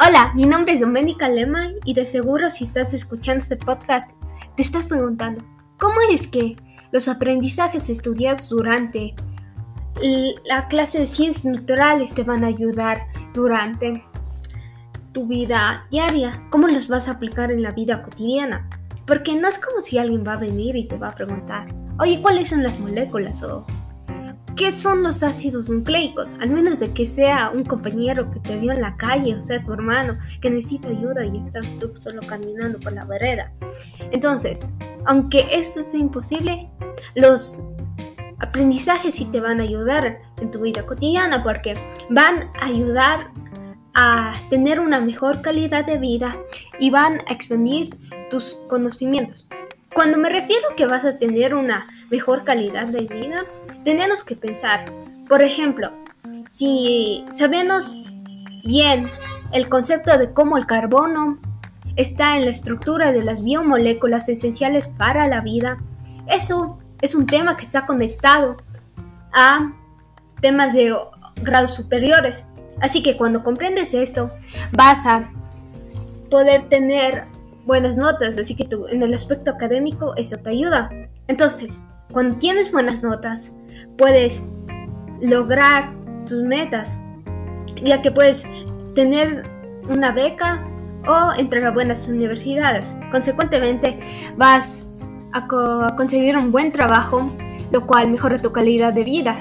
Hola, mi nombre es Doménica Lema y de seguro si estás escuchando este podcast te estás preguntando, ¿cómo es que los aprendizajes estudiados durante la clase de ciencias naturales te van a ayudar durante tu vida diaria? ¿Cómo los vas a aplicar en la vida cotidiana? Porque no es como si alguien va a venir y te va a preguntar, oye, ¿cuáles son las moléculas? O ¿Qué son los ácidos nucleicos? Al menos de que sea un compañero que te vio en la calle, o sea, tu hermano, que necesita ayuda y estás tú solo caminando por la vereda. Entonces, aunque esto sea imposible, los aprendizajes sí te van a ayudar en tu vida cotidiana porque van a ayudar a tener una mejor calidad de vida y van a expandir tus conocimientos. Cuando me refiero que vas a tener una mejor calidad de vida, tenemos que pensar, por ejemplo, si sabemos bien el concepto de cómo el carbono está en la estructura de las biomoléculas esenciales para la vida, eso es un tema que está conectado a temas de grados superiores. Así que cuando comprendes esto, vas a poder tener buenas notas, así que tú, en el aspecto académico eso te ayuda. Entonces, cuando tienes buenas notas, puedes lograr tus metas, ya que puedes tener una beca o entrar a buenas universidades. Consecuentemente, vas a, a conseguir un buen trabajo, lo cual mejora tu calidad de vida.